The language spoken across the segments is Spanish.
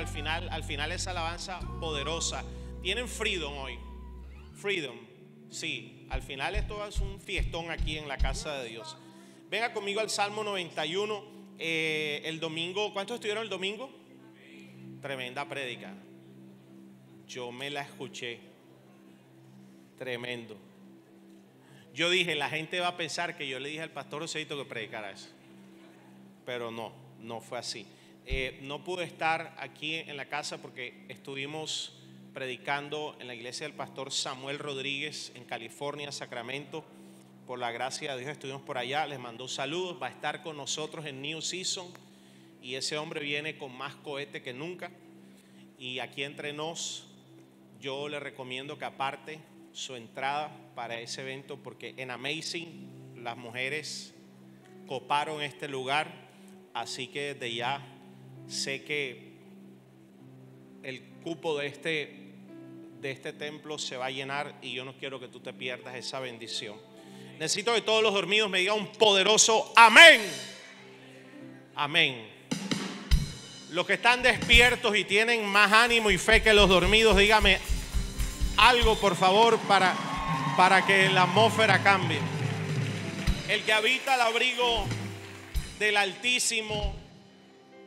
al final, al final esa alabanza poderosa. Tienen freedom hoy. Freedom. Sí, al final esto es un fiestón aquí en la casa de Dios. Venga conmigo al Salmo 91. Eh, el domingo, ¿cuántos estuvieron el domingo? Tremenda prédica. Yo me la escuché. Tremendo. Yo dije, la gente va a pensar que yo le dije al pastor Oseito que predicara eso. Pero no, no fue así. Eh, no pude estar aquí en la casa porque estuvimos predicando en la iglesia del pastor Samuel Rodríguez en California, Sacramento. Por la gracia de Dios estuvimos por allá, les mandó saludos, va a estar con nosotros en New Season y ese hombre viene con más cohete que nunca. Y aquí entre nos, yo le recomiendo que aparte su entrada para ese evento porque en Amazing las mujeres coparon este lugar, así que desde ya sé que el cupo de este de este templo se va a llenar y yo no quiero que tú te pierdas esa bendición. Necesito que todos los dormidos me digan un poderoso amén. Amén. Los que están despiertos y tienen más ánimo y fe que los dormidos, dígame algo por favor para, para que la atmósfera cambie. El que habita el abrigo del Altísimo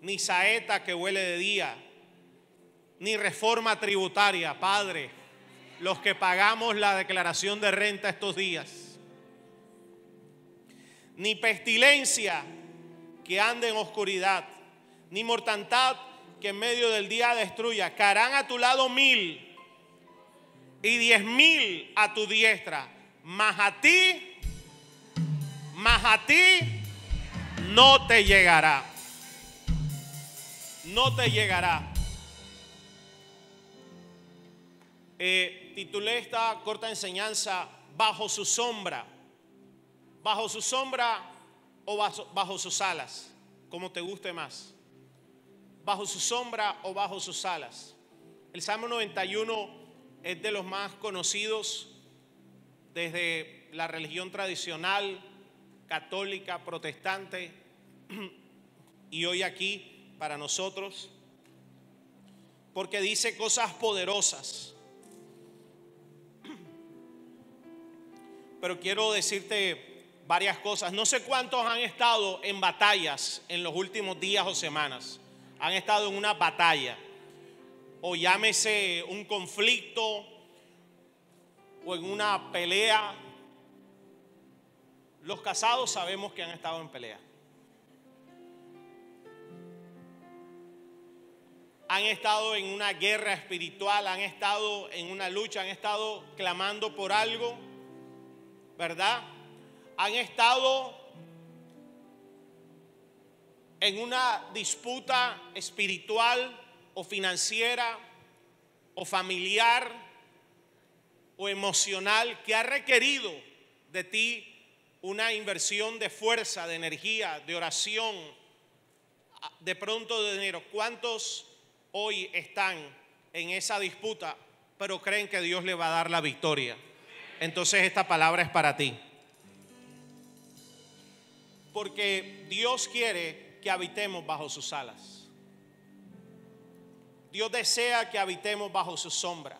ni saeta que huele de día ni reforma tributaria, Padre, los que pagamos la declaración de renta estos días, ni pestilencia que ande en oscuridad, ni mortandad que en medio del día destruya. Caerán a tu lado mil y diez mil a tu diestra, mas a ti, mas a ti no te llegará. No te llegará. Eh, titulé esta corta enseñanza Bajo su sombra. Bajo su sombra o bajo, bajo sus alas, como te guste más. Bajo su sombra o bajo sus alas. El Salmo 91 es de los más conocidos desde la religión tradicional, católica, protestante, y hoy aquí para nosotros, porque dice cosas poderosas. pero quiero decirte varias cosas. No sé cuántos han estado en batallas en los últimos días o semanas. Han estado en una batalla. O llámese un conflicto o en una pelea. Los casados sabemos que han estado en pelea. Han estado en una guerra espiritual, han estado en una lucha, han estado clamando por algo ¿verdad? Han estado en una disputa espiritual o financiera o familiar o emocional que ha requerido de ti una inversión de fuerza, de energía, de oración, de pronto de dinero. ¿Cuántos hoy están en esa disputa pero creen que Dios le va a dar la victoria? entonces esta palabra es para ti. Porque Dios quiere que habitemos bajo sus alas. Dios desea que habitemos bajo su sombra.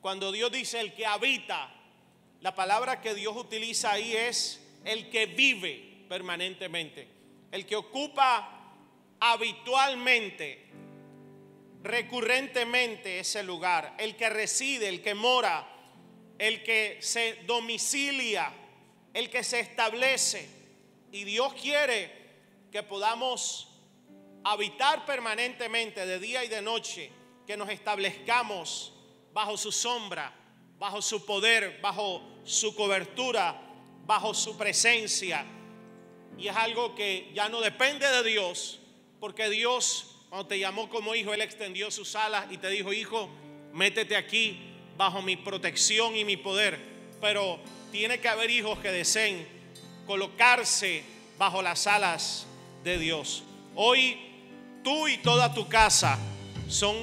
Cuando Dios dice el que habita, la palabra que Dios utiliza ahí es el que vive permanentemente, el que ocupa habitualmente, recurrentemente ese lugar, el que reside, el que mora el que se domicilia, el que se establece. Y Dios quiere que podamos habitar permanentemente de día y de noche, que nos establezcamos bajo su sombra, bajo su poder, bajo su cobertura, bajo su presencia. Y es algo que ya no depende de Dios, porque Dios cuando te llamó como hijo, Él extendió sus alas y te dijo, hijo, métete aquí bajo mi protección y mi poder. Pero tiene que haber hijos que deseen colocarse bajo las alas de Dios. Hoy tú y toda tu casa son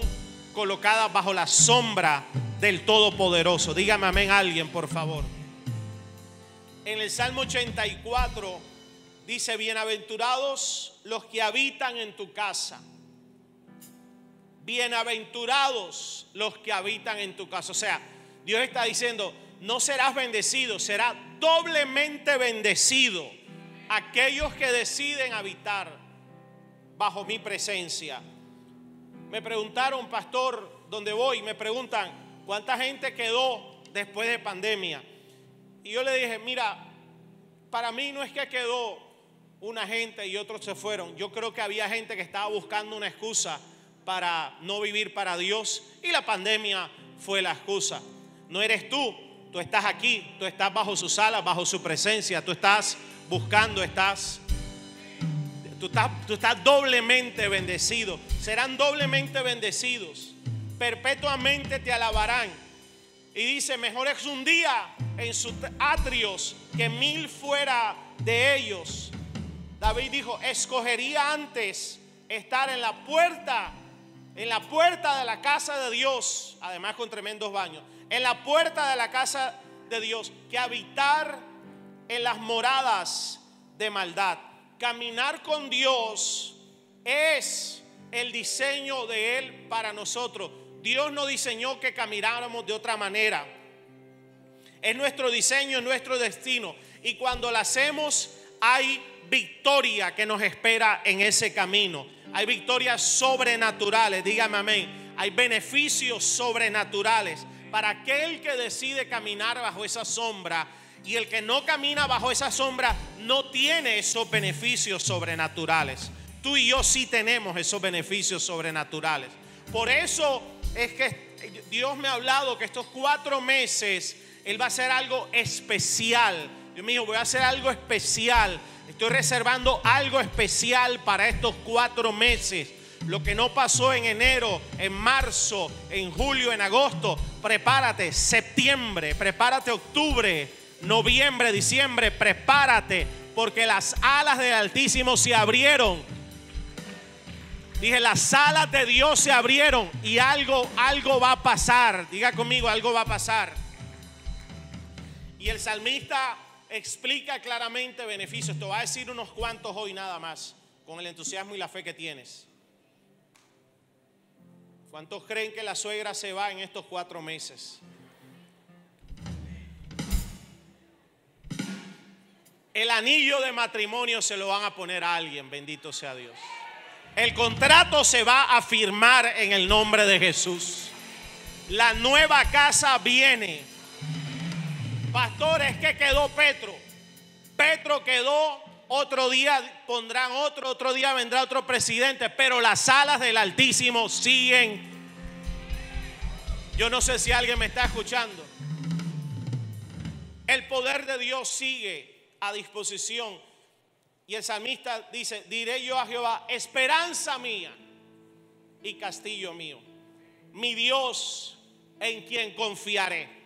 colocadas bajo la sombra del Todopoderoso. Dígame amén alguien, por favor. En el Salmo 84 dice, bienaventurados los que habitan en tu casa. Bienaventurados los que habitan en tu casa. O sea, Dios está diciendo, no serás bendecido, será doblemente bendecido aquellos que deciden habitar bajo mi presencia. Me preguntaron, pastor, ¿dónde voy? Me preguntan, ¿cuánta gente quedó después de pandemia? Y yo le dije, mira, para mí no es que quedó una gente y otros se fueron. Yo creo que había gente que estaba buscando una excusa para no vivir para Dios y la pandemia fue la excusa. No eres tú, tú estás aquí, tú estás bajo su sala, bajo su presencia, tú estás buscando, estás tú estás, tú estás doblemente bendecido. Serán doblemente bendecidos. Perpetuamente te alabarán y dice, mejor es un día en sus atrios que mil fuera de ellos. David dijo, escogería antes estar en la puerta, en la puerta de la casa de Dios, además con tremendos baños, en la puerta de la casa de Dios, que habitar en las moradas de maldad. Caminar con Dios es el diseño de Él para nosotros. Dios no diseñó que camináramos de otra manera. Es nuestro diseño, es nuestro destino. Y cuando lo hacemos, hay victoria que nos espera en ese camino. Hay victorias sobrenaturales, dígame amén. Hay beneficios sobrenaturales para aquel que decide caminar bajo esa sombra. Y el que no camina bajo esa sombra no tiene esos beneficios sobrenaturales. Tú y yo sí tenemos esos beneficios sobrenaturales. Por eso es que Dios me ha hablado que estos cuatro meses Él va a hacer algo especial. Dios mío, voy a hacer algo especial. Estoy reservando algo especial para estos cuatro meses. Lo que no pasó en enero, en marzo, en julio, en agosto, prepárate. Septiembre, prepárate octubre, noviembre, diciembre, prepárate. Porque las alas del Altísimo se abrieron Dije, las alas de Dios se abrieron y algo, algo va a pasar. Diga conmigo, algo va a pasar. Y el salmista explica claramente beneficios. Te va a decir unos cuantos hoy nada más, con el entusiasmo y la fe que tienes. ¿Cuántos creen que la suegra se va en estos cuatro meses? El anillo de matrimonio se lo van a poner a alguien, bendito sea Dios. El contrato se va a firmar en el nombre de Jesús. La nueva casa viene. Pastores, que quedó Petro? Petro quedó, otro día pondrán otro, otro día vendrá otro presidente, pero las alas del Altísimo siguen. Yo no sé si alguien me está escuchando. El poder de Dios sigue a disposición y el salmista dice, diré yo a Jehová, esperanza mía y castillo mío, mi Dios en quien confiaré.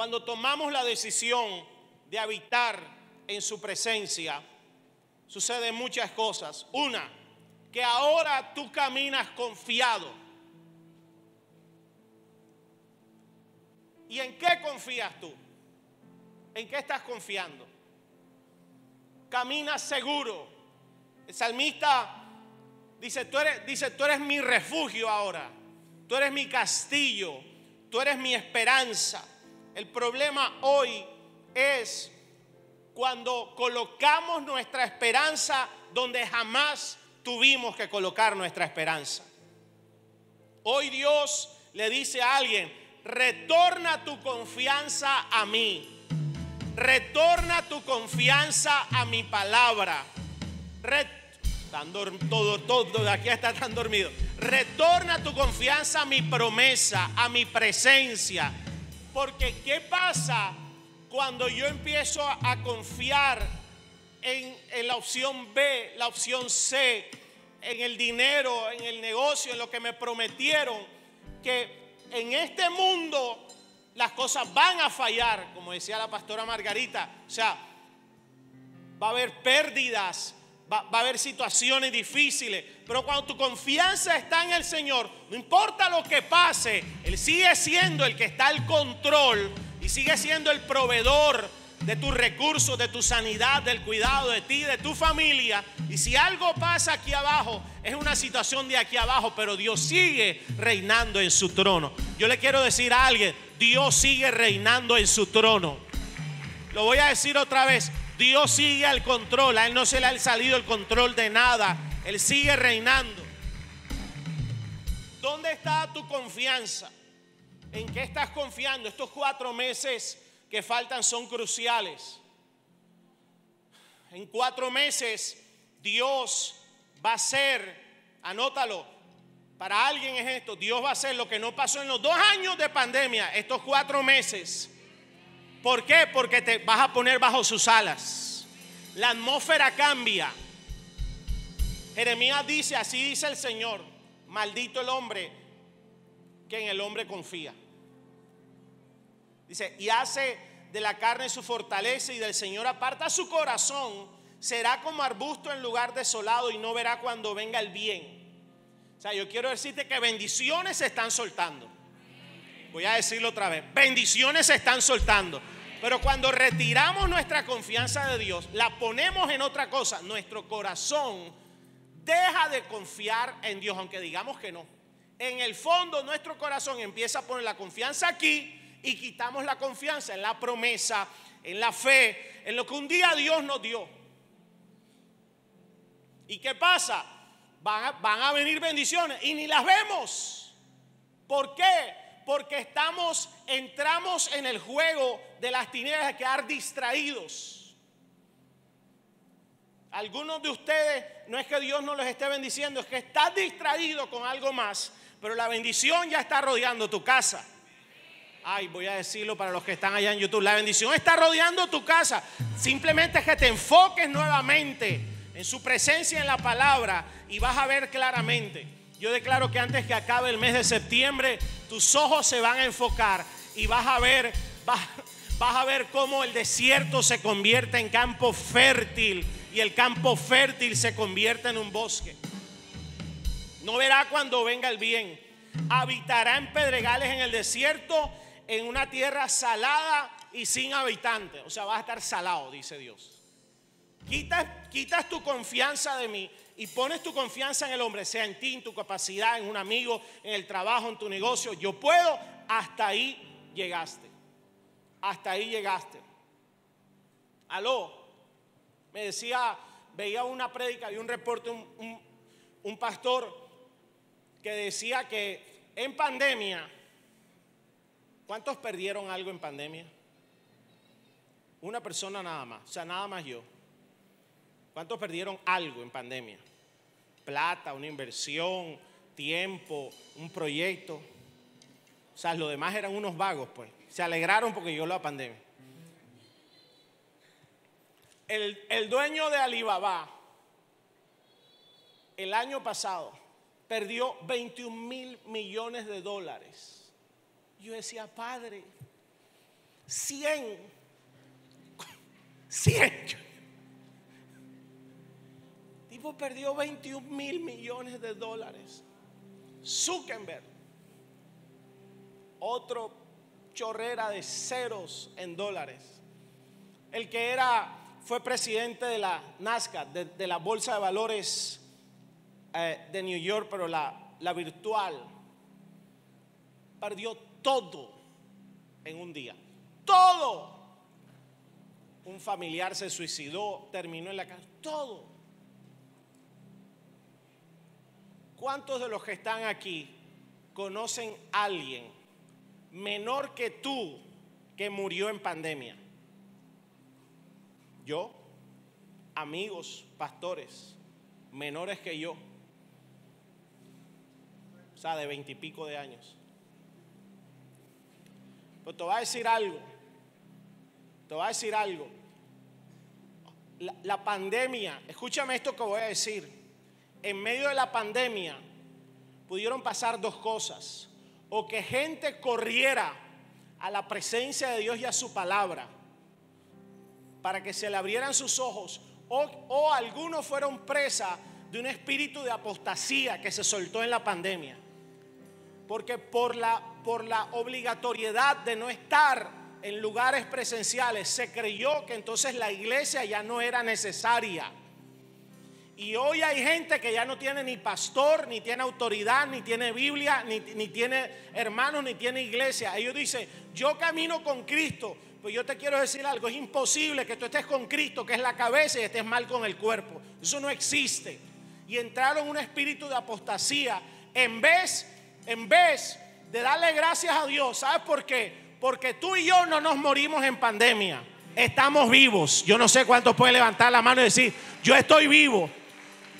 Cuando tomamos la decisión de habitar en su presencia, suceden muchas cosas. Una, que ahora tú caminas confiado. ¿Y en qué confías tú? ¿En qué estás confiando? camina seguro. El salmista dice tú, eres, dice, tú eres mi refugio ahora, tú eres mi castillo, tú eres mi esperanza. El problema hoy es cuando colocamos nuestra esperanza donde jamás tuvimos que colocar nuestra esperanza. Hoy Dios le dice a alguien, retorna tu confianza a mí. Retorna tu confianza a mi palabra. todo, todo de aquí está tan dormido. Retorna tu confianza a mi promesa, a mi presencia. Porque ¿qué pasa cuando yo empiezo a, confiar en, la opción B, la opción C? en el dinero, en el negocio, en lo que me prometieron, que en este mundo las cosas van a fallar, como decía la pastora Margarita. O sea, va a haber pérdidas, va, a haber situaciones difíciles, pero cuando tu confianza está en el Señor, no importa lo que pase, Él sigue siendo el que está al control y sigue siendo el proveedor de tus recursos, de tu sanidad, del cuidado de ti, de tu familia. Y si algo pasa aquí abajo, es una situación de aquí abajo, pero Dios sigue reinando en su trono. Yo le quiero decir a alguien, Dios sigue reinando en su trono. Lo voy a decir otra vez, Dios sigue al control, a Él no se le ha salido el control de nada, Él sigue reinando. ¿Dónde está tu confianza? ¿En qué estás confiando? Estos cuatro meses que faltan son cruciales. En cuatro meses Dios va a ser, anótalo, para alguien es esto, Dios va a hacer lo que no pasó en los dos años de pandemia, estos cuatro meses. ¿Por qué? Porque te vas a poner bajo sus alas. La atmósfera cambia. Jeremías dice, así dice el Señor, maldito el hombre que en el hombre confía. Dice, y hace de la carne su fortaleza y del Señor aparta su corazón, será como arbusto en lugar desolado y no verá cuando venga el bien. O sea, yo quiero decirte que bendiciones se están soltando. Voy a decirlo otra vez, bendiciones se están soltando. Pero cuando retiramos nuestra confianza de Dios, la ponemos en otra cosa, nuestro corazón deja de confiar en Dios, aunque digamos que no. En el fondo nuestro corazón empieza a poner la confianza aquí y quitamos la confianza en la promesa, en la fe, en lo que un día Dios nos dio. ¿Y qué pasa? Van a, venir bendiciones y ni las vemos. ¿Por qué? Porque estamos, entramos en el juego de las tinieblas de quedar distraídos. Algunos de ustedes no es que Dios no los esté bendiciendo, es que estás distraído con algo más, pero la bendición ya está rodeando tu casa. Ay, voy a decirlo para los que están allá en YouTube. La bendición está rodeando tu casa. Simplemente es que te enfoques nuevamente en su presencia en la palabra y vas a ver claramente. Yo declaro que antes que acabe el mes de septiembre, tus ojos se van a enfocar y vas a ver, vas, a ver cómo el desierto se convierte en campo fértil y el campo fértil se convierte en un bosque. No verá cuando venga el bien. Habitará en pedregales en el desierto en una tierra salada y sin habitantes. O sea, vas a estar salado, dice Dios. Quitas, quitas tu confianza de mí y pones tu confianza en el hombre, sea en ti, en tu capacidad, en un amigo, en el trabajo, en tu negocio. Yo puedo, hasta ahí llegaste. Hasta ahí llegaste. Aló, me decía, veía una prédica y un reporte, un, un pastor que decía que en pandemia ¿Cuántos perdieron algo en pandemia? Una persona nada más, o sea, nada más yo. ¿Cuántos perdieron algo en pandemia? Plata, una inversión, tiempo, un proyecto. O sea, los demás eran unos vagos, pues. Se alegraron porque llegó la pandemia. El, el dueño de Alibaba, el año pasado, perdió 21 mil millones de dólares yo decía, Padre, 100, 100. Perdió 21 mil millones de dólares. Zuckerberg, otro chorrera de ceros en dólares. El que era, fue presidente de la NASCAR, de, la Bolsa de Valores eh, de New York, pero la, la virtual, perdió todo en un día. Todo. Un familiar se suicidó, terminó en la casa. Todo. ¿Cuántos de los que están aquí conocen a alguien menor que tú que murió en pandemia? Yo, amigos, pastores, menores que yo, o sea, de veintipico de años. Pero te voy a decir algo. Te voy a decir algo. La, pandemia, escúchame esto que voy a decir. En medio de la pandemia pudieron pasar dos cosas. O que gente corriera a la presencia de Dios y a su palabra para que se le abrieran sus ojos. O, algunos fueron presa de un espíritu de apostasía que se soltó en la pandemia. Porque por la, por la obligatoriedad de no estar en lugares presenciales se creyó que entonces la iglesia ya no era necesaria. Y hoy hay gente que ya no tiene ni pastor, ni tiene autoridad, ni tiene Biblia, ni, tiene hermanos, ni tiene iglesia. Ellos dicen, yo camino con Cristo. Pues yo te quiero decir algo, es imposible que tú estés con Cristo, que es la cabeza, y estés mal con el cuerpo. Eso no existe. Y entraron un espíritu de apostasía en vez, en vez de darle gracias a Dios. ¿Sabes por qué? Porque tú y yo no nos morimos en pandemia. Estamos vivos. Yo no sé cuántos pueden levantar la mano y decir, yo estoy vivo.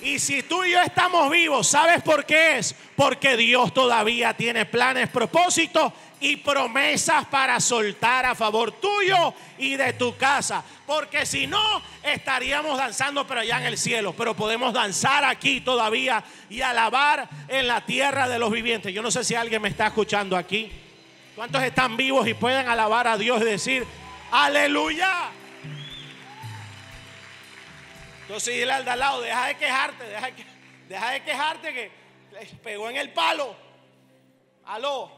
Y si tú y yo estamos vivos, ¿sabes por qué es? Porque Dios todavía tiene planes, propósitos y promesas para soltar a favor tuyo y de tu casa. Porque si no, estaríamos danzando pero allá en el cielo. Pero podemos danzar aquí todavía y alabar en la tierra de los vivientes. Yo no sé si alguien me está escuchando aquí. ¿Cuántos están vivos y pueden alabar a Dios y decir, aleluya? Entonces dile al de lado, deja de quejarte, deja, de quejarte que pegó en el palo. Aló.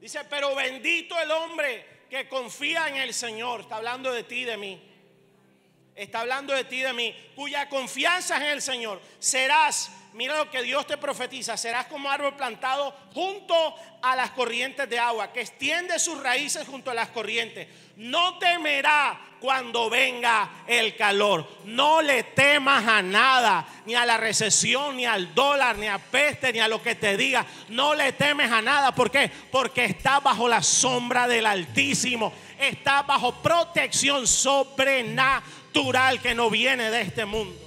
Dice, pero bendito el hombre que confía en el Señor. Está hablando de ti, de mí. Está hablando de ti, de mí. Cuya confianza en el Señor. Serás mira lo que Dios te profetiza, serás como árbol plantado junto a las corrientes de agua, que extiende sus raíces junto a las corrientes. No temerá cuando venga el calor. No le temas a nada, ni a la recesión, ni al dólar, ni a peste, ni a lo que te diga. No le temes a nada. ¿Por qué? Porque está bajo la sombra del Altísimo. Está bajo protección sobrenatural que no viene de este mundo.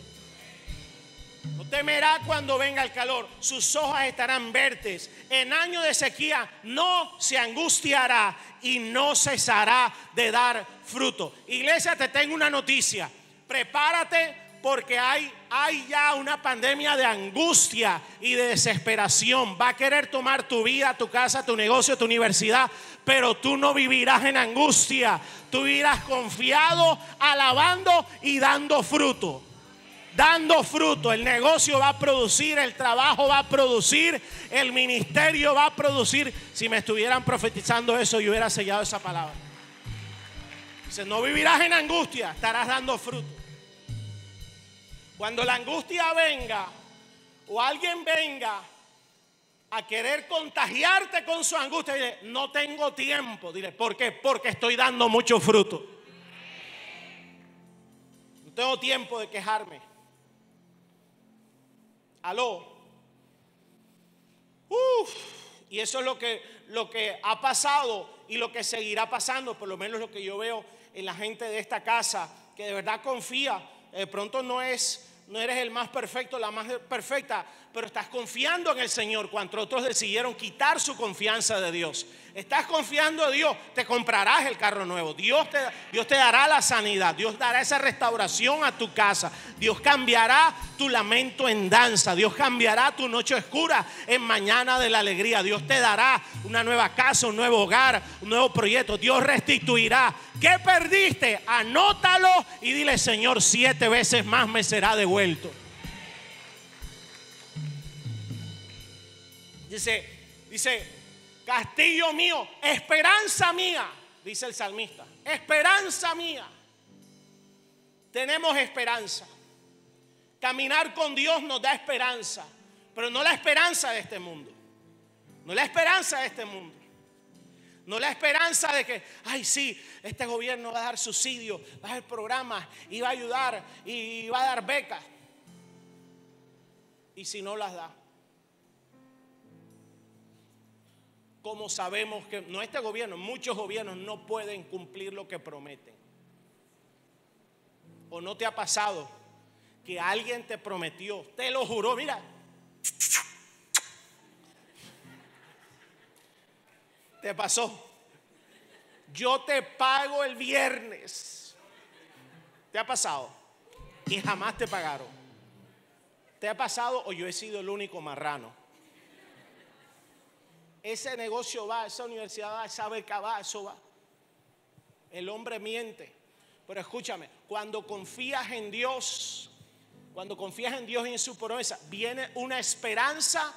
Temerá cuando venga el calor, sus hojas estarán verdes. En año de sequía no se angustiará y no cesará de dar fruto. Iglesia, te tengo una noticia. Prepárate porque hay, hay ya una pandemia de angustia y de desesperación. Va a querer tomar tu vida, tu casa, tu negocio, tu universidad, pero tú no vivirás en angustia. Tú vivirás confiado, alabando y dando fruto dando fruto. El negocio va a producir, el trabajo va a producir, el ministerio va a producir. Si me estuvieran profetizando eso, yo hubiera sellado esa palabra. Dice, no vivirás en angustia, estarás dando fruto. Cuando la angustia venga o alguien venga a querer contagiarte con su angustia, dile, no tengo tiempo. Dile, ¿por qué? Porque estoy dando mucho fruto. No tengo tiempo de quejarme. Aló. Uf, y eso es lo que, lo que ha pasado y lo que seguirá pasando, por lo menos lo que yo veo en la gente de esta casa, que de verdad confía. De pronto no es no eres el más perfecto, la más perfecta, pero estás confiando en el Señor cuando otros decidieron quitar su confianza de Dios. Estás confiando en Dios, te comprarás el carro nuevo. Dios te, Dios te dará la sanidad. Dios dará esa restauración a tu casa. Dios cambiará tu lamento en danza. Dios cambiará tu noche oscura en mañana de la alegría. Dios te dará una nueva casa, un nuevo hogar, un nuevo proyecto. Dios restituirá. ¿Qué perdiste? Anótalo y dile, Señor, siete veces más me será devuelto. Dice, dice, castillo mío, esperanza mía, dice el salmista, esperanza mía. Tenemos esperanza. Caminar con Dios nos da esperanza, pero no la esperanza de este mundo. No la esperanza de este mundo. No la esperanza de que, ay, sí, este gobierno va a dar subsidios, va a dar programas y va a ayudar y va a dar becas. Y si no las da, como sabemos que no este gobierno, muchos gobiernos no pueden cumplir lo que prometen. ¿O no te ha pasado que alguien te prometió, te lo juró, mira, te pasó? Yo te pago el viernes. ¿Te ha pasado? Y jamás te pagaron. ¿Te ha pasado o yo he sido el único marrano? Ese negocio va, esa universidad va, esa beca va, eso va. El hombre miente. Pero escúchame, cuando confías en Dios, cuando confías en Dios y en su promesa, viene una esperanza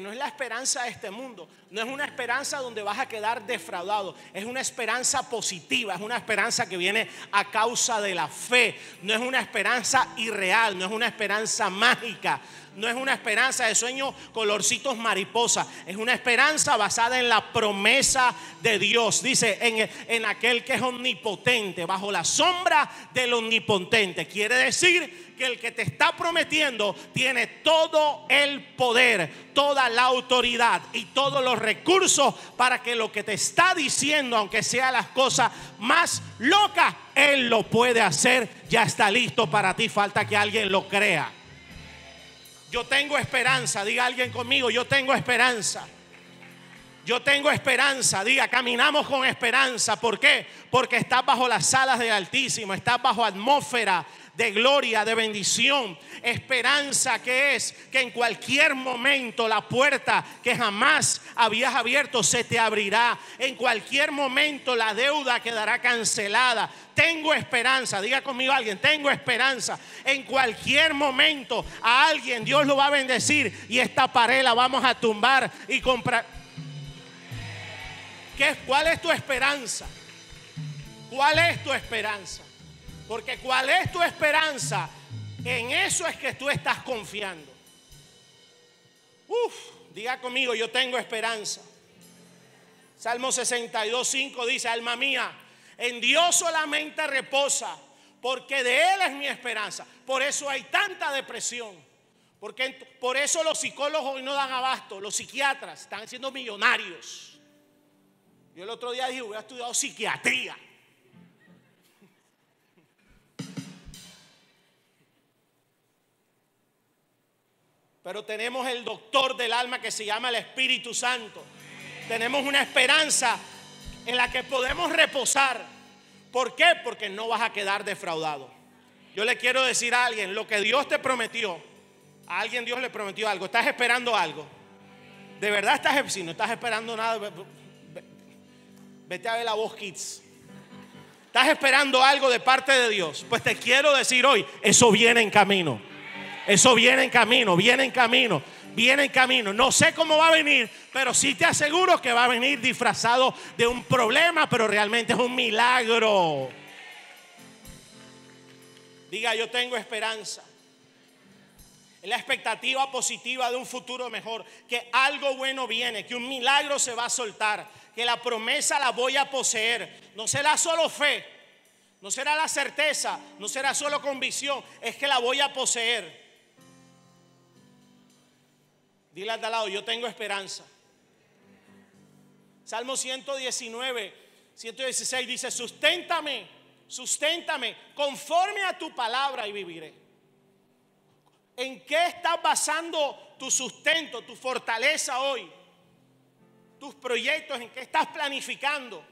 no es la esperanza de este mundo, no es una esperanza donde vas a quedar defraudado, es una esperanza positiva, es una esperanza que viene a causa de la fe, no es una esperanza irreal, no es una esperanza mágica, no es una esperanza de sueño colorcitos mariposa, es una esperanza basada en la promesa de Dios. Dice, en, en, aquel que es omnipotente, bajo la sombra del omnipotente. Quiere decir que el que te está prometiendo tiene todo el poder, toda la autoridad y todos los recursos para que lo que te está diciendo, aunque sea las cosas más locas, Él lo puede hacer. Ya está listo para ti, falta que alguien lo crea. Yo tengo esperanza, diga alguien conmigo, yo tengo esperanza. Yo tengo esperanza, diga, caminamos con esperanza. ¿Por qué? Porque estás bajo las alas del Altísimo, estás bajo atmósfera de gloria, de bendición. Esperanza que es que en cualquier momento la puerta que jamás habías abierto se te abrirá. En cualquier momento la deuda quedará cancelada. Tengo esperanza, diga conmigo alguien, tengo esperanza. En cualquier momento a alguien Dios lo va a bendecir y esta pared la vamos a tumbar y comprar. ¿Qué, ¿Cuál es tu esperanza? ¿Cuál es tu esperanza? Porque cuál es tu esperanza, en eso es que tú estás confiando. Uf, diga conmigo, yo tengo esperanza. Salmo 62, 5 dice, alma mía, en Dios solamente reposa, porque de Él es mi esperanza. Por eso hay tanta depresión. Porque por eso los psicólogos hoy no dan abasto, los psiquiatras están siendo millonarios. Yo el otro día dije, hubiera estudiado psiquiatría. Pero tenemos el doctor del alma que se llama el Espíritu Santo. Tenemos una esperanza en la que podemos reposar. ¿Por qué? Porque no vas a quedar defraudado. Yo le quiero decir a alguien, lo que Dios te prometió, a alguien Dios le prometió algo, estás esperando algo. De verdad estás, si no estás esperando nada, vete a ver la voz Kids. Estás esperando algo de parte de Dios. Pues te quiero decir hoy, eso viene en camino. Eso viene en camino, viene en camino, viene en camino. No sé cómo va a venir, pero sí te aseguro que va a venir disfrazado de un problema, pero realmente es un milagro. Diga, yo tengo esperanza. Es la expectativa positiva de un futuro mejor, que algo bueno viene, que un milagro se va a soltar, que la promesa la voy a poseer. No será solo fe, no será la certeza, no será solo convicción, es que la voy a poseer. Dile al lado, yo tengo esperanza. Salmo 119, 116 dice, susténtame, susténtame conforme a tu palabra y viviré. ¿En qué estás basando tu sustento, tu fortaleza hoy? Tus proyectos, ¿en qué estás planificando?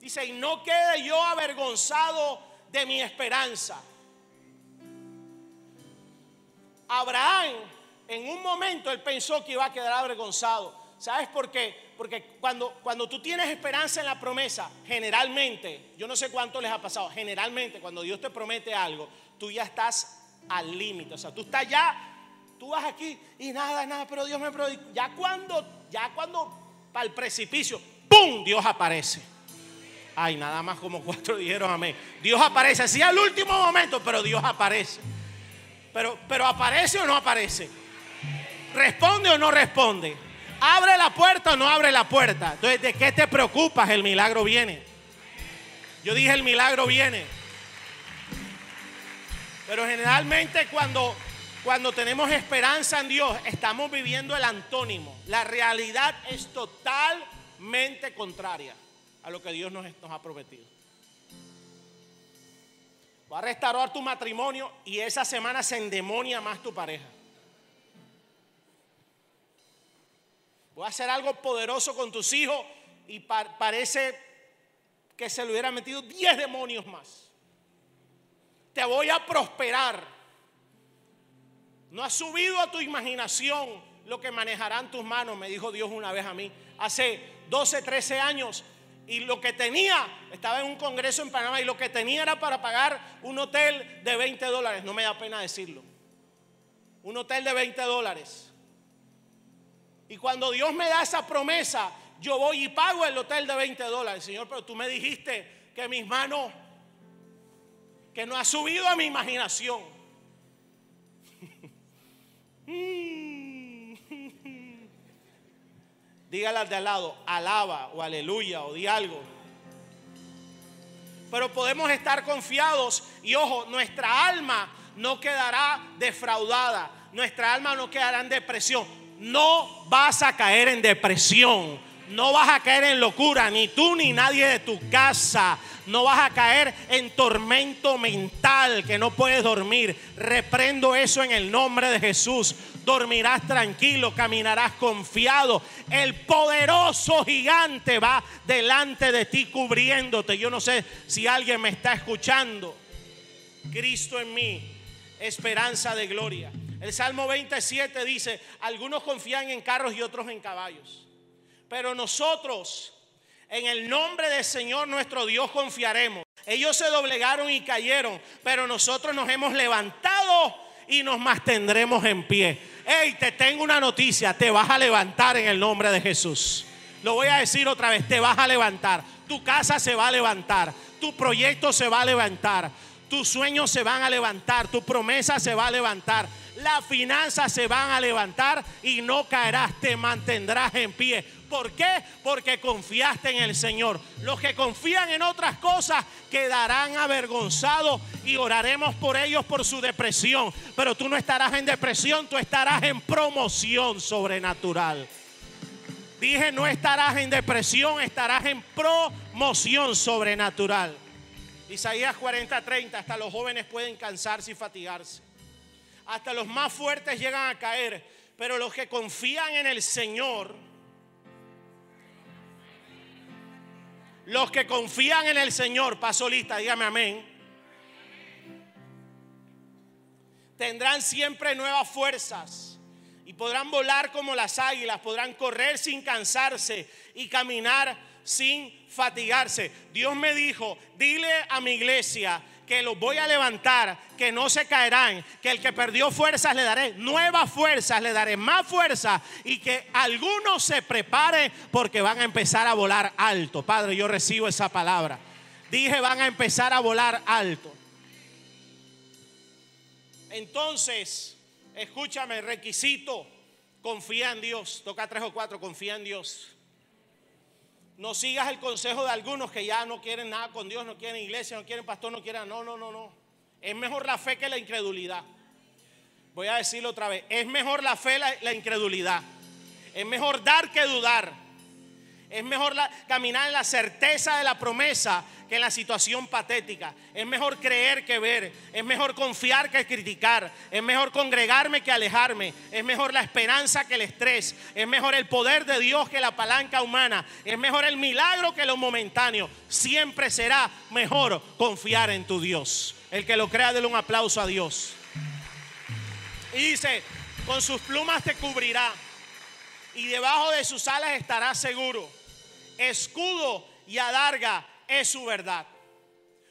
Dice, y no quede yo avergonzado de mi esperanza. Abraham, en un momento, él pensó que iba a quedar avergonzado. ¿Sabes por qué? Porque cuando, cuando tú tienes esperanza en la promesa, generalmente, yo no sé cuánto les ha pasado, generalmente cuando Dios te promete algo, tú ya estás al límite. O sea, tú estás ya, tú vas aquí y nada, nada, pero Dios me prometió. Ya cuando, ya cuando para el precipicio, ¡pum! Dios aparece. Ay, nada más como cuatro dijeron amén. Dios aparece, así al último momento, pero Dios aparece. Pero, pero aparece o no aparece. Responde o no responde. Abre la puerta o no abre la puerta. Entonces, ¿de qué te preocupas? El milagro viene. Yo dije el milagro viene. Pero generalmente cuando, cuando tenemos esperanza en Dios, estamos viviendo el antónimo. La realidad es totalmente contraria a lo que Dios nos, nos ha prometido. Va a restaurar tu matrimonio y esa semana se endemonia más tu pareja. Voy a hacer algo poderoso con tus hijos y parece que se le hubiera metido 10 demonios más. Te voy a prosperar. No ha subido a tu imaginación lo que manejarán tus manos, me dijo Dios una vez a mí, hace 12, 13 años. Y lo que tenía, estaba en un congreso en Panamá y lo que tenía era para pagar un hotel de 20 dólares, no me da pena decirlo. Un hotel de 20 dólares. Y cuando Dios me da esa promesa, yo voy y pago el hotel de 20 dólares. Señor, pero tú me dijiste que mis manos, que no ha subido a mi imaginación. Dígale al de al lado, alaba o aleluya o di algo. Pero podemos estar confiados y ojo, nuestra alma no quedará defraudada, nuestra alma no quedará en depresión. No vas a caer en depresión no vas a caer en locura, ni tú ni nadie de tu casa. No vas a caer en tormento mental que no puedes dormir. Reprendo eso en el nombre de Jesús. Dormirás tranquilo, caminarás confiado. El poderoso gigante va delante de ti cubriéndote. Yo no sé si alguien me está escuchando. Cristo en mí, esperanza de gloria. El Salmo 27 dice, algunos confían en carros y otros en caballos. Pero nosotros, en el nombre del Señor nuestro Dios, confiaremos. Ellos se doblegaron y cayeron, pero nosotros nos hemos levantado y nos mantendremos en pie. Hey, te tengo una noticia, te vas a levantar en el nombre de Jesús. Lo voy a decir otra vez, te vas a levantar. Tu casa se va a levantar, tu proyecto se va a levantar, tus sueños se van a levantar, tu promesa se va a levantar las finanzas se van a levantar y no caerás, te mantendrás en pie. ¿Por qué? Porque confiaste en el Señor. Los que confían en otras cosas quedarán avergonzados y oraremos por ellos por su depresión. Pero tú no estarás en depresión, tú estarás en promoción sobrenatural. Dije, no estarás en depresión, estarás en promoción sobrenatural. Isaías 40, 30, hasta los jóvenes pueden cansarse y fatigarse hasta los más fuertes llegan a caer, pero los que confían en el Señor, los que confían en el Señor, paso lista, dígame amén, tendrán siempre nuevas fuerzas y podrán volar como las águilas, podrán correr sin cansarse y caminar sin fatigarse. Dios me dijo, dile a mi iglesia que los voy a levantar, que no se caerán, que el que perdió fuerzas le daré nuevas fuerzas, le daré más fuerza y que algunos se preparen porque van a empezar a volar alto. Padre, yo recibo esa palabra. Dije, van a empezar a volar alto. Entonces, escúchame, requisito, confía en Dios. Toca tres o cuatro, confía en Dios. No sigas el consejo de algunos que ya no quieren nada con Dios, no quieren iglesia, no quieren pastor, no quieren. No, no, no, no. Es mejor la fe que la incredulidad. Voy a decirlo otra vez. Es mejor la fe, la, la incredulidad. Es mejor dar que dudar. Es mejor caminar en la certeza de la promesa que en la situación patética. Es mejor creer que ver. Es mejor confiar que criticar. Es mejor congregarme que alejarme. Es mejor la esperanza que el estrés. Es mejor el poder de Dios que la palanca humana. Es mejor el milagro que lo momentáneo. Siempre será mejor confiar en tu Dios. El que lo crea, dele un aplauso a Dios. Y dice, con sus plumas te cubrirá y debajo de sus alas estará seguro escudo y adarga es su verdad.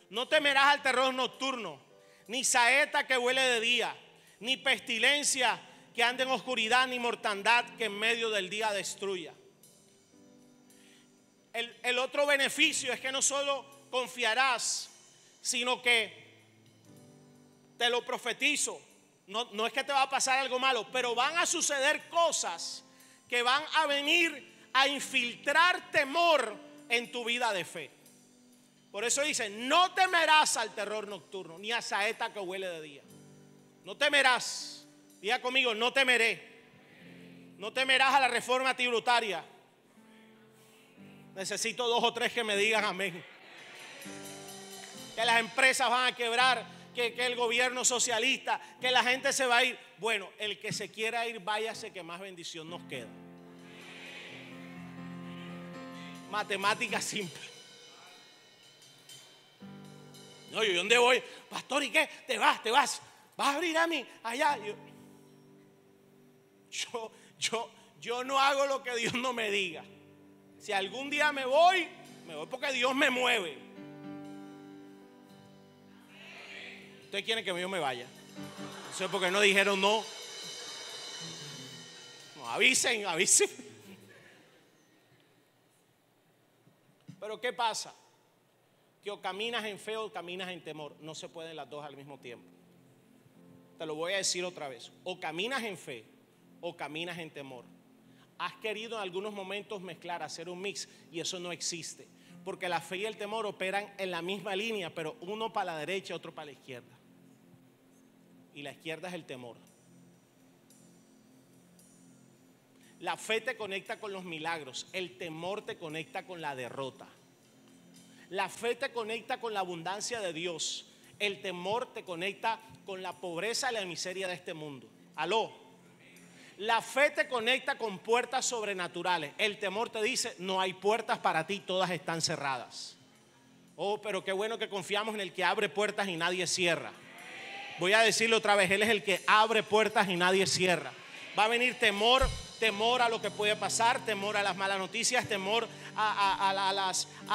No temerás al terror nocturno, ni saeta que huele de día, ni pestilencia que ande en oscuridad, ni mortandad que en medio del día destruya. El, el otro beneficio es que no solo confiarás, sino que te lo profetizo. No, no es que te va a pasar algo malo, pero van a suceder cosas que van a venir a infiltrar temor en tu vida de fe. Por eso dice, no temerás al terror nocturno, ni a saeta que huele de día. No temerás. Diga conmigo, no temeré. No temerás a la reforma tributaria. Necesito dos o tres que me digan amén. Que las empresas van a quebrar, que, que, el gobierno socialista, que la gente se va a ir. Bueno, el que se quiera ir, váyase que más bendición nos queda. Matemática simple. No, yo, ¿dónde voy? Pastor, ¿y qué? Te vas, te vas. Vas a abrir a mí allá. Yo, yo, yo no hago lo que Dios no me diga. Si algún día me voy, me voy porque Dios me mueve. Ustedes quieren que yo me vaya. No sé por qué no dijeron no. No, avisen, avisen. Pero ¿qué pasa? Que o caminas en fe o caminas en temor. No se pueden las dos al mismo tiempo. Te lo voy a decir otra vez. O caminas en fe o caminas en temor. Has querido en algunos momentos mezclar, hacer un mix y eso no existe. Porque la fe y el temor operan en la misma línea, pero uno para la derecha, otro para la izquierda. Y la izquierda es el temor. La fe te conecta con los milagros, el temor te conecta con la derrota. La fe te conecta con la abundancia de Dios, el temor te conecta con la pobreza y la miseria de este mundo. Aló. La fe te conecta con puertas sobrenaturales. El temor te dice, no hay puertas para ti, todas están cerradas. Oh, pero qué bueno que confiamos en el que abre puertas y nadie cierra. Voy a decirlo otra vez, Él es el que abre puertas y nadie cierra. Va a venir temor, temor a lo que puede pasar, temor a las malas noticias, temor a,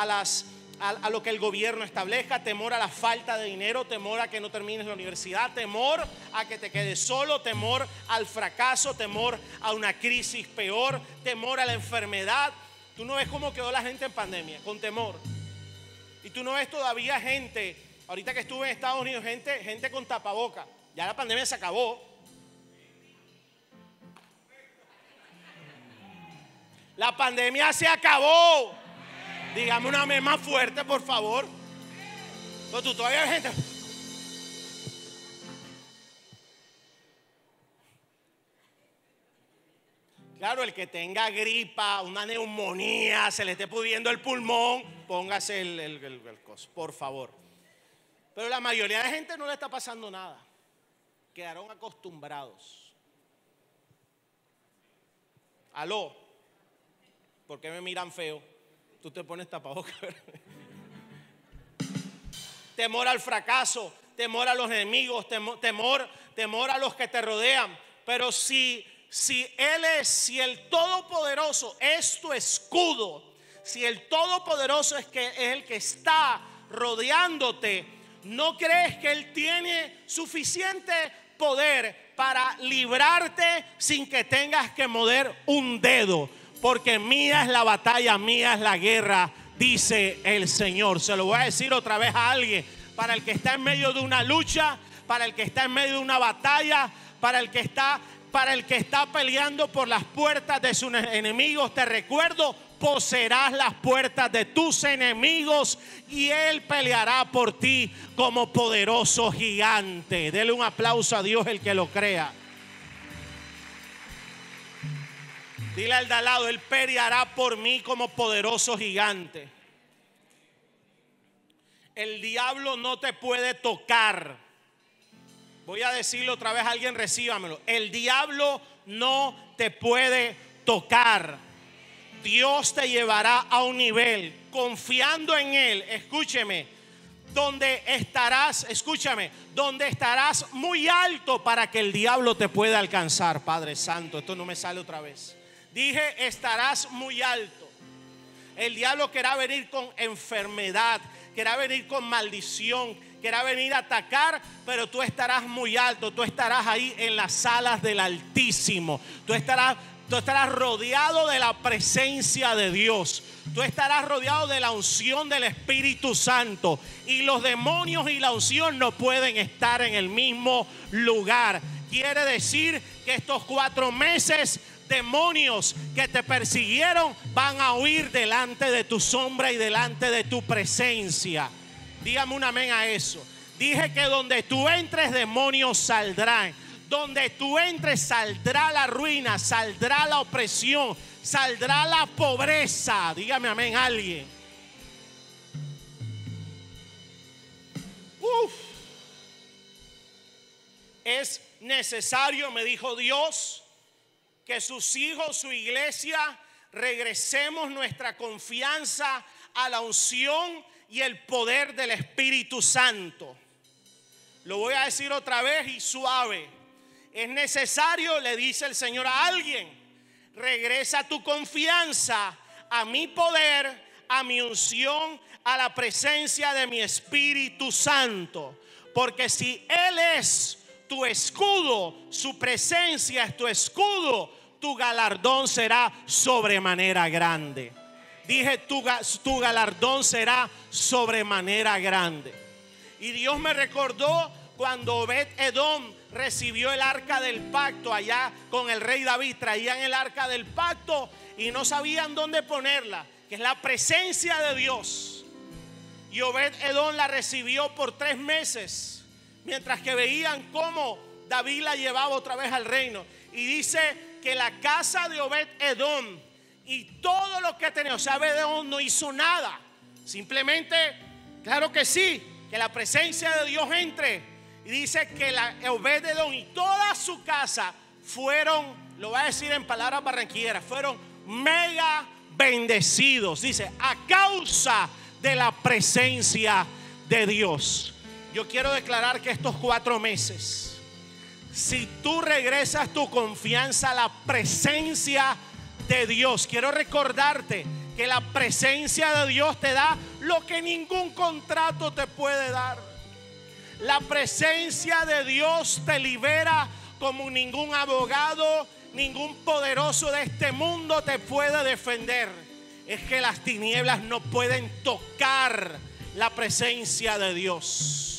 las, a lo que el gobierno establezca, temor a la falta de dinero, temor a que no termines la universidad, temor a que te quedes solo, temor al fracaso, temor a una crisis peor, temor a la enfermedad. Tú no ves cómo quedó la gente en pandemia, con temor. Y tú no ves todavía gente, ahorita que estuve en Estados Unidos, gente, gente con tapaboca. Ya la pandemia se acabó. La pandemia se acabó. Dígame una vez más fuerte, por favor. Tú todavía hay gente. Claro, el que tenga gripa, una neumonía, se le esté pudiendo el pulmón, póngase el, el, el, por favor. Pero la mayoría de gente no le está pasando nada. Quedaron acostumbrados. Aló, ¿por qué me miran feo? tú te pones tapabocas. temor al fracaso, temor a los enemigos, temor, temor, a los que te rodean. Pero si, si Él es, si el Todopoderoso es tu escudo, si el Todopoderoso es, que, es el que está rodeándote, ¿no crees que Él tiene suficiente poder para librarte sin que tengas que mover un dedo? Porque mía es la batalla, mía es la guerra, dice el Señor. Se lo voy a decir otra vez a alguien, para el que está en medio de una lucha, para el que está en medio de una batalla, para el que está para el que está peleando por las puertas de sus enemigos, te recuerdo, poseerás las puertas de tus enemigos y Él peleará por ti como poderoso gigante. Dele un aplauso a Dios el que lo crea. Dile al de al lado, Él peleará por mí como poderoso gigante. El diablo no te puede tocar. Voy a decirlo otra vez, alguien recíbamelo. El diablo no te puede tocar. Dios te llevará a un nivel, confiando en Él, escúcheme, donde estarás, escúchame, donde estarás muy alto para que el diablo te pueda alcanzar, Padre Santo. Esto no me sale otra vez. Dije, estarás muy alto. El diablo querrá venir con enfermedad, querrá venir con maldición, querrá venir a atacar, pero tú estarás muy alto, tú estarás ahí en las salas del Altísimo, tú estarás, tú estarás rodeado de la presencia de Dios, tú estarás rodeado de la unción del Espíritu Santo y los demonios y la unción no pueden estar en el mismo lugar. Quiere decir que estos cuatro meses demonios que te persiguieron van a huir delante de tu sombra y delante de tu presencia. Dígame un amén a eso. Dije que donde tú entres demonios saldrán. Donde tú entres saldrá la ruina, saldrá la opresión, saldrá la pobreza. Dígame amén alguien. Uf. Es necesario, me dijo Dios, que sus hijos, su iglesia, regresemos nuestra confianza a la unción y el poder del Espíritu Santo. Lo voy a decir otra vez y suave. Es necesario, le dice el Señor a alguien, regresa tu confianza a mi poder, a mi unción, a la presencia de mi Espíritu Santo. Porque si Él es tu escudo, su presencia es tu escudo, tu galardón será sobremanera grande. Dije, tu, tu galardón será sobremanera grande. Y Dios me recordó cuando Obed Edom recibió el arca del pacto allá con el rey David. Traían el arca del pacto y no sabían dónde ponerla, que es la presencia de Dios. Y Obed Edom la recibió por tres meses, mientras que veían cómo David la llevaba otra vez al reino. Y dice que la casa de Obed Edom y todo lo que tenía, o sea, Obed Edom no hizo nada. Simplemente, claro que sí, que la presencia de Dios entre. Y dice que la Obed Edom y toda su casa fueron, lo va a decir en palabras barranquilleras, fueron mega bendecidos. Dice, a causa de la presencia de Dios. Yo quiero declarar que estos cuatro meses, si tú regresas tu confianza a la presencia de Dios, quiero recordarte que la presencia de Dios te da lo que ningún contrato te puede dar. La presencia de Dios te libera como ningún abogado, ningún poderoso de este mundo te puede defender. Es que las tinieblas no pueden tocar la presencia de Dios.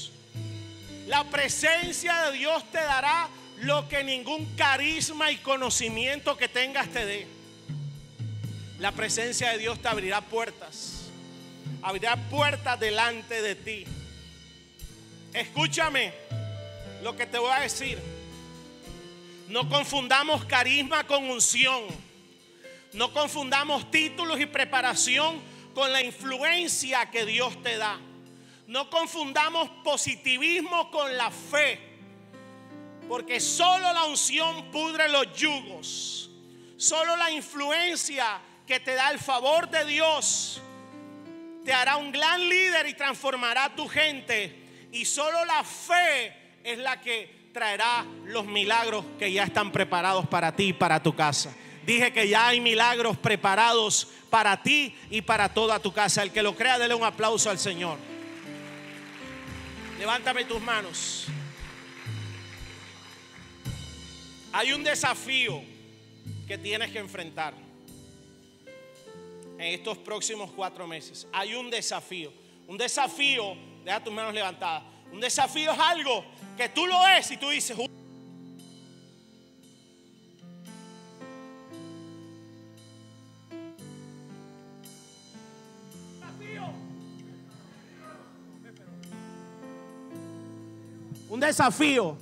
La presencia de Dios te dará lo que ningún carisma y conocimiento que tengas te dé. La presencia de Dios te abrirá puertas. Abrirá puertas delante de ti. Escúchame lo que te voy a decir. No confundamos carisma con unción. No confundamos títulos y preparación con la influencia que Dios te da. No confundamos positivismo con la fe. Porque solo la unción pudre los yugos. Solo la influencia que te da el favor de Dios te hará un gran líder y transformará tu gente. Y solo la fe es la que traerá los milagros que ya están preparados para ti y para tu casa. Dije que ya hay milagros preparados para ti y para toda tu casa. El que lo crea, dele un aplauso al Señor. Levántame tus manos. Hay un desafío que tienes que enfrentar en estos próximos cuatro meses. Hay un desafío. Un desafío, deja tus manos levantadas. Un desafío es algo que tú lo ves y tú dices, desafío.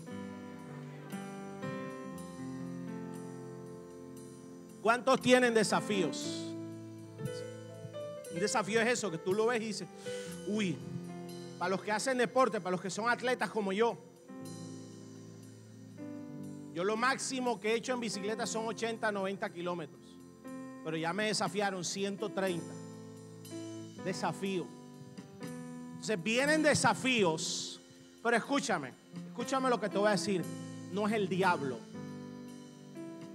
¿Cuántos tienen desafíos? Un desafío es eso, que tú lo ves y dices, uy, para los que hacen deporte, para los que son atletas como yo, yo lo máximo que he hecho en bicicleta son 80, 90 kilómetros, pero ya me desafiaron 130. Desafío. Entonces vienen desafíos, pero escúchame, escúchame lo que te voy a decir, no es el diablo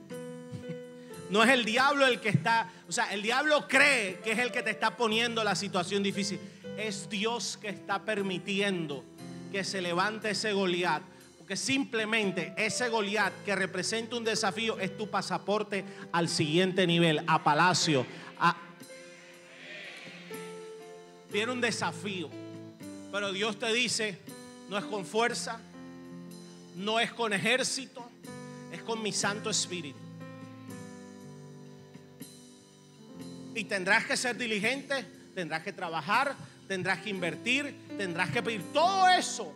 no es el diablo el que está, o sea, el diablo cree que es el que te está poniendo la situación difícil. Es Dios que está permitiendo que se levante ese Goliat. Porque simplemente ese Goliat que representa un desafío es tu pasaporte al siguiente nivel, a palacio. A... Viene un desafío. Pero Dios te dice, no es con fuerza, no es con ejército, es con mi Santo Espíritu. Y tendrás que ser diligente, tendrás que trabajar, tendrás que invertir, tendrás que pedir. Todo eso,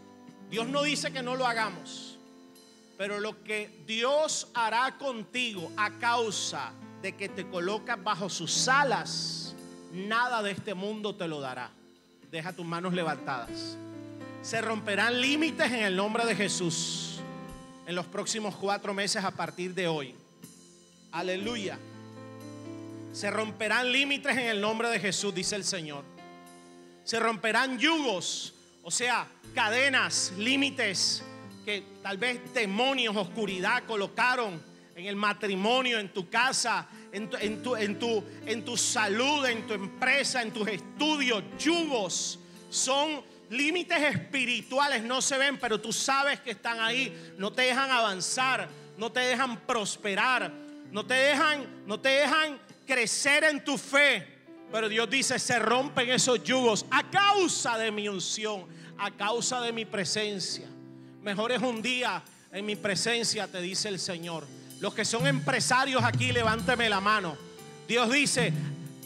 Dios no dice que no lo hagamos. Pero lo que Dios hará contigo a causa de que te colocas bajo sus alas, nada de este mundo te lo dará. Deja tus manos levantadas. Se romperán límites en el nombre de Jesús en los próximos cuatro meses a partir de hoy. Aleluya. Se romperán límites en el nombre de Jesús, dice el Señor. Se romperán yugos, o sea, cadenas, límites que tal vez demonios, oscuridad colocaron en el matrimonio, en tu casa, en tu, en tu, en tu, en tu salud, en tu empresa, en tus estudios, yugos, son límites espirituales, no se ven, pero tú sabes que están ahí, no te dejan avanzar, no te dejan prosperar, no te dejan, no te dejan crecer en tu fe. Pero Dios dice, se rompen esos yugos a causa de mi unción, a causa de mi presencia. Mejor es un día en mi presencia, te dice el Señor. Los que son empresarios aquí, levánteme la mano. Dios dice,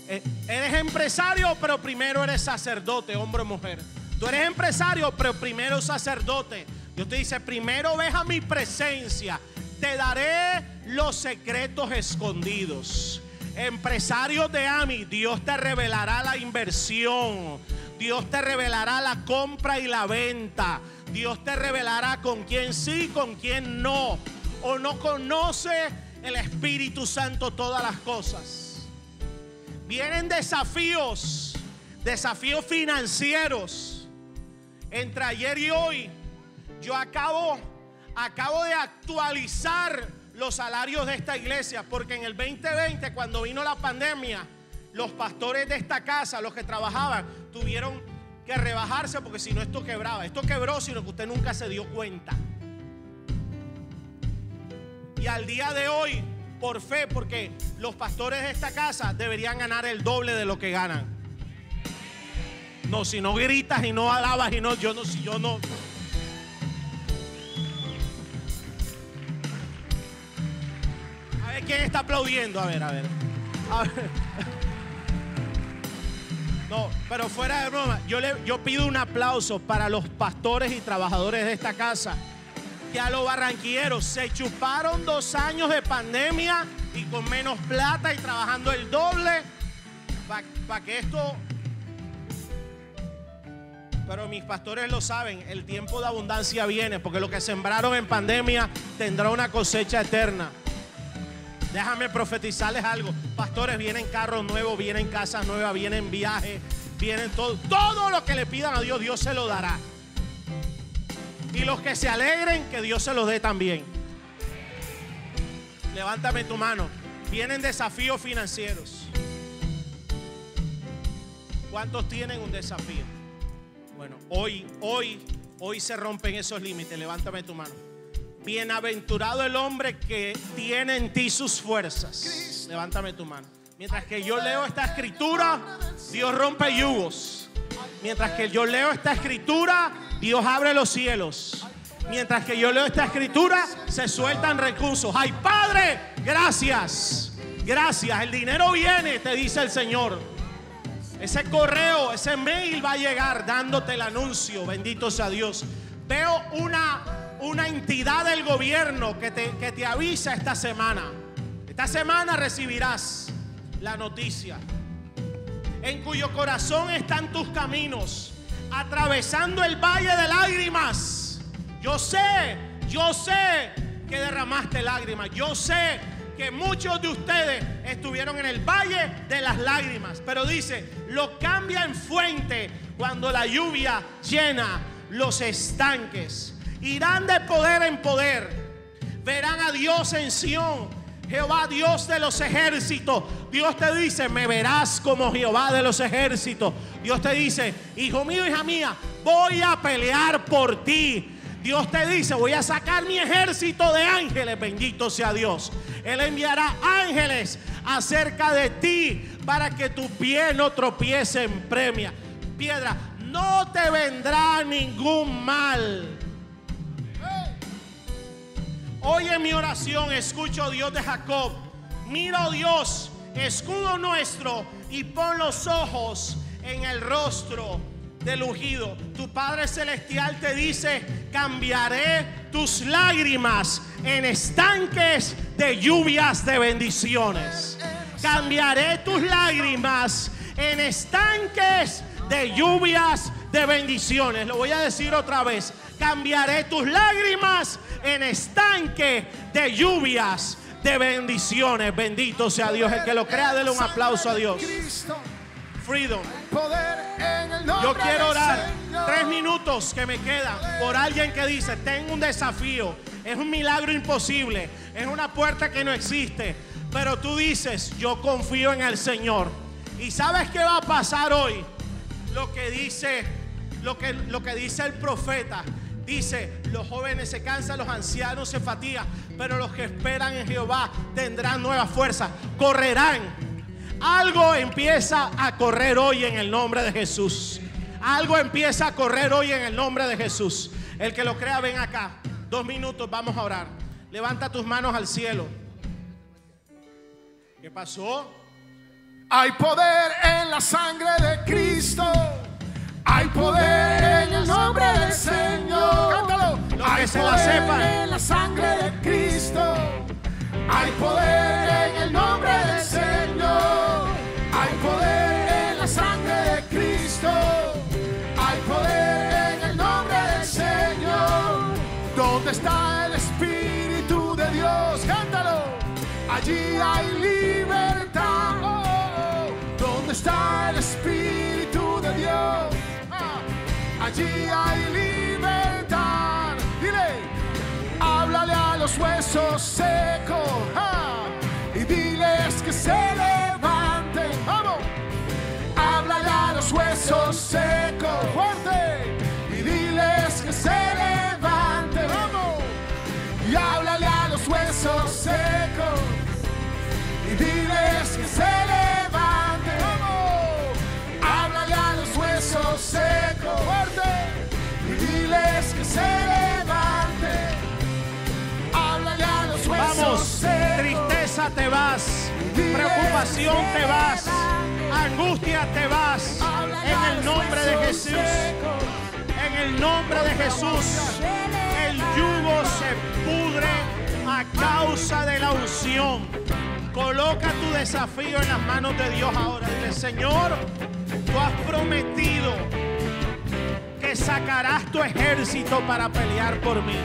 eh, eres empresario, pero primero eres sacerdote, hombre o mujer. Tú eres empresario, pero primero sacerdote. Dios te dice, primero ves a mi presencia. Te daré los secretos escondidos. Empresario de AMI, Dios te revelará la inversión. Dios te revelará la compra y la venta. Dios te revelará con quién sí, con quién no o no conoce el Espíritu Santo todas las cosas. Vienen desafíos, desafíos financieros. Entre ayer y hoy, yo acabo, acabo de actualizar los salarios de esta iglesia, porque en el 2020, cuando vino la pandemia, los pastores de esta casa, los que trabajaban, tuvieron que rebajarse porque si no esto quebraba. Esto quebró, sino que usted nunca se dio cuenta. Y al día de hoy, por fe, porque los pastores de esta casa deberían ganar el doble de lo que ganan. No, si no gritas y no alabas y no, yo no, si yo no. A ver quién está aplaudiendo. A ver, a ver. No, pero fuera de broma, yo, le, yo pido un aplauso para los pastores y trabajadores de esta casa que a los barranquilleros se chuparon dos años de pandemia y con menos plata y trabajando el doble para que esto... Pero mis pastores lo saben, el tiempo de abundancia viene, porque lo que sembraron en pandemia tendrá una cosecha eterna. Déjame profetizarles algo. Pastores, vienen carros nuevos, vienen casas nuevas, vienen viajes, vienen todo. Todo lo que le pidan a Dios, Dios se lo dará. Y los que se alegren, que Dios se los dé también. Levántame tu mano. Vienen desafíos financieros. ¿Cuántos tienen un desafío? Bueno, hoy, hoy, hoy se rompen esos límites. Levántame tu mano. Bienaventurado el hombre que tiene en ti sus fuerzas. Levántame tu mano. Mientras que yo leo esta escritura, Dios rompe yugos. Mientras que yo leo esta escritura, Dios abre los cielos. Mientras que yo leo esta escritura, se sueltan recursos. Ay, Padre, gracias. Gracias. El dinero viene, te dice el Señor. Ese correo, ese mail va a llegar dándote el anuncio. Bendito sea Dios. Veo una, una entidad del gobierno que te, que te avisa esta semana. Esta semana recibirás la noticia. En cuyo corazón están tus caminos atravesando el valle de lágrimas. Yo sé, yo sé que derramaste lágrimas. Yo sé que muchos de ustedes estuvieron en el valle de las lágrimas. Pero dice, lo cambia en fuente cuando la lluvia llena los estanques. Irán de poder en poder. Verán a Dios en Sión Jehová Dios de los ejércitos. Dios te dice, me verás como Jehová de los ejércitos. Dios te dice, hijo mío, hija mía, voy a pelear por ti. Dios te dice, voy a sacar mi ejército de ángeles, bendito sea Dios. Él enviará ángeles acerca de ti para que tu pie no tropiece en premia. Piedra, no te vendrá ningún mal Oye mi oración, escucho Dios de Jacob. Mira, oh Dios, escudo nuestro y pon los ojos en el rostro del ungido. Tu Padre Celestial te dice, cambiaré tus lágrimas en estanques de lluvias de bendiciones. Cambiaré tus lágrimas en estanques de lluvias de bendiciones. Lo voy a decir otra vez. Cambiaré tus lágrimas en estanque de lluvias de bendiciones. Bendito sea Dios. El que lo crea, déle un aplauso a Dios. Freedom. Yo quiero orar. Tres minutos que me quedan por alguien que dice, tengo un desafío, es un milagro imposible, es una puerta que no existe, pero tú dices, yo confío en el Señor. ¿Y sabes qué va a pasar hoy? Lo que dice, lo que, lo que dice el profeta. Dice, los jóvenes se cansan, los ancianos se fatigan, pero los que esperan en Jehová tendrán nueva fuerza, correrán. Algo empieza a correr hoy en el nombre de Jesús. Algo empieza a correr hoy en el nombre de Jesús. El que lo crea, ven acá. Dos minutos, vamos a orar. Levanta tus manos al cielo. ¿Qué pasó? Hay poder en la sangre de Cristo. Hay poder en el nombre del Señor. Cántalo. Hay que se la poder sepan. en la sangre de Cristo. Hay poder en el nombre del Señor. Cristo. Hay poder en el nombre del Señor. ¿Dónde está el Espíritu de Dios? Cántalo. Allí hay libertad. ¿Dónde está el Espíritu de Dios? Ah, Allí hay libertad. Secos fuerte y diles que se levanten. Háblale a los huesos Vamos, secos. tristeza te vas, preocupación te vas, angustia te vas. En el nombre de Jesús, en el nombre de Jesús, el yugo se pudre a causa de la unción. Coloca tu desafío en las manos de Dios ahora. Dile, Señor, tú has prometido sacarás tu ejército para pelear por mí.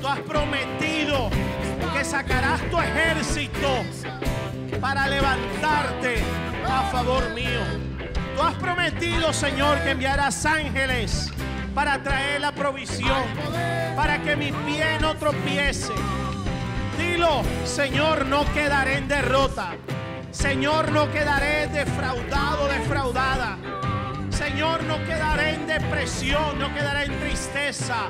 Tú has prometido que sacarás tu ejército para levantarte a favor mío. Tú has prometido, Señor, que enviarás ángeles para traer la provisión, para que mi pie no tropiece. Dilo, Señor, no quedaré en derrota. Señor, no quedaré defraudado, defraudada. Señor, no quedaré en depresión, no quedaré en tristeza,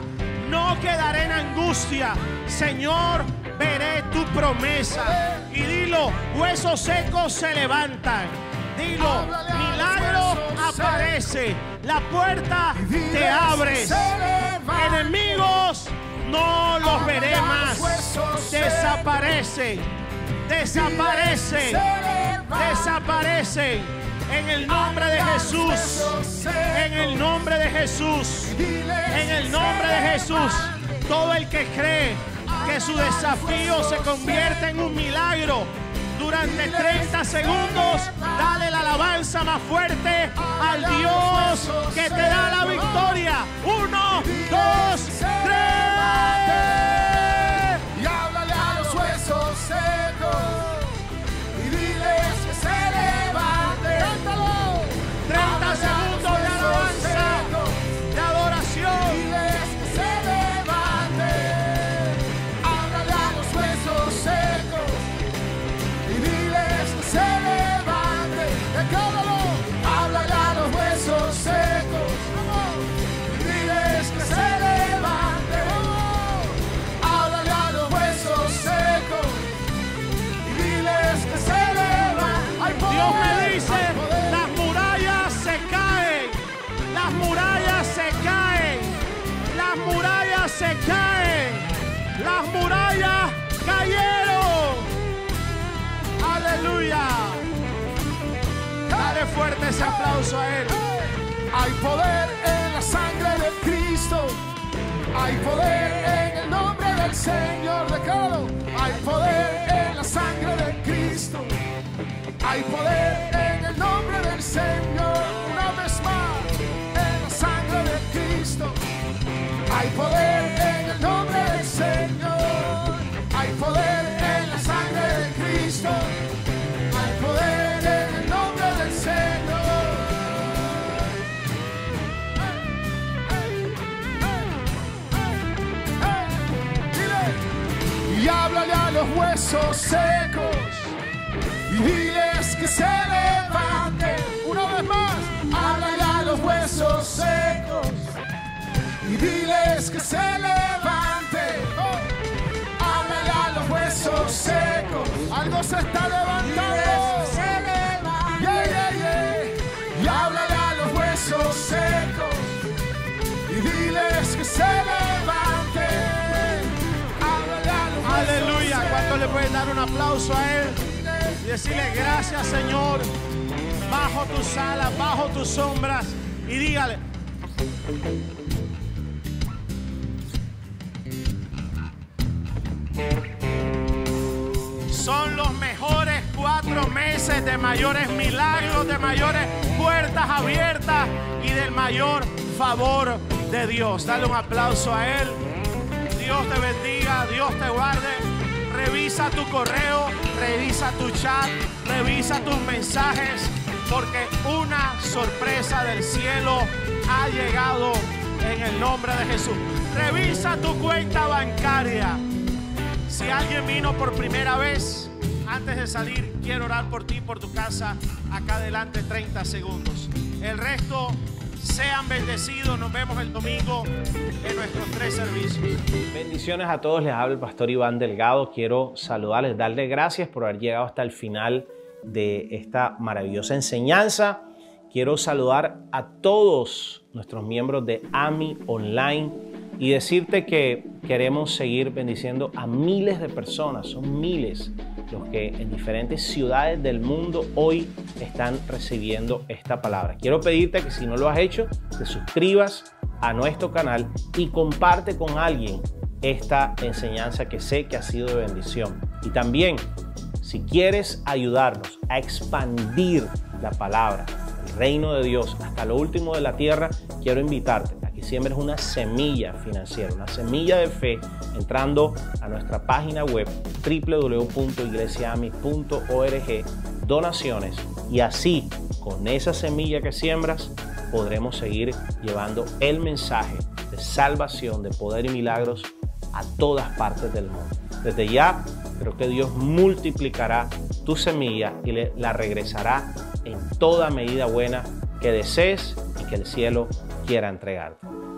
no quedaré en angustia. Señor, veré tu promesa. Y dilo, huesos secos se levantan. Dilo, milagro aparece. La puerta te abres. Enemigos, no los veré más. Desaparecen, desaparecen, desaparecen. En el nombre de Jesús. En el nombre de Jesús. En el nombre de Jesús. Todo el que cree que su desafío se convierte en un milagro. Durante 30 segundos, dale la alabanza más fuerte al Dios que te da la victoria. Uno, dos, tres. Se caen, las murallas cayeron. Aleluya. Dale fuerte ese aplauso a Él. Hay poder en la sangre de Cristo. Hay poder en el nombre del Señor. Decláralo. Hay poder en la sangre de Cristo. Hay poder huesos secos y diles que se levanten. Una vez más, háblale a los huesos secos y diles que se levanten. Oh, háblale a los huesos secos. Algo se está levantando. Yeah, yeah, yeah. Y háblale a los huesos secos y diles que se levanten. Le pueden dar un aplauso a Él? Y decirle gracias, Señor. Bajo tus alas, bajo tus sombras. Y dígale. Son los mejores cuatro meses de mayores milagros, de mayores puertas abiertas y del mayor favor de Dios. Dale un aplauso a Él. Dios te bendiga, Dios te guarde. Revisa tu correo, revisa tu chat, revisa tus mensajes, porque una sorpresa del cielo ha llegado en el nombre de Jesús. Revisa tu cuenta bancaria. Si alguien vino por primera vez, antes de salir, quiero orar por ti, por tu casa. Acá adelante 30 segundos. El resto, sean bendecidos. Nos vemos el domingo en nuestros tres servicios. Bendiciones a todos, les habla el pastor Iván Delgado. Quiero saludarles, darles gracias por haber llegado hasta el final de esta maravillosa enseñanza. Quiero saludar a todos nuestros miembros de AMI Online y decirte que queremos seguir bendiciendo a miles de personas, son miles los que en diferentes ciudades del mundo hoy están recibiendo esta palabra. Quiero pedirte que si no lo has hecho, te suscribas a nuestro canal y comparte con alguien esta enseñanza que sé que ha sido de bendición. Y también, si quieres ayudarnos a expandir la palabra, el reino de Dios hasta lo último de la tierra, quiero invitarte que siembres una semilla financiera, una semilla de fe, entrando a nuestra página web www.iglesiami.org, donaciones, y así, con esa semilla que siembras, podremos seguir llevando el mensaje de salvación, de poder y milagros a todas partes del mundo. Desde ya, creo que Dios multiplicará tu semilla y la regresará en toda medida buena que desees y que el cielo quiera entregarte.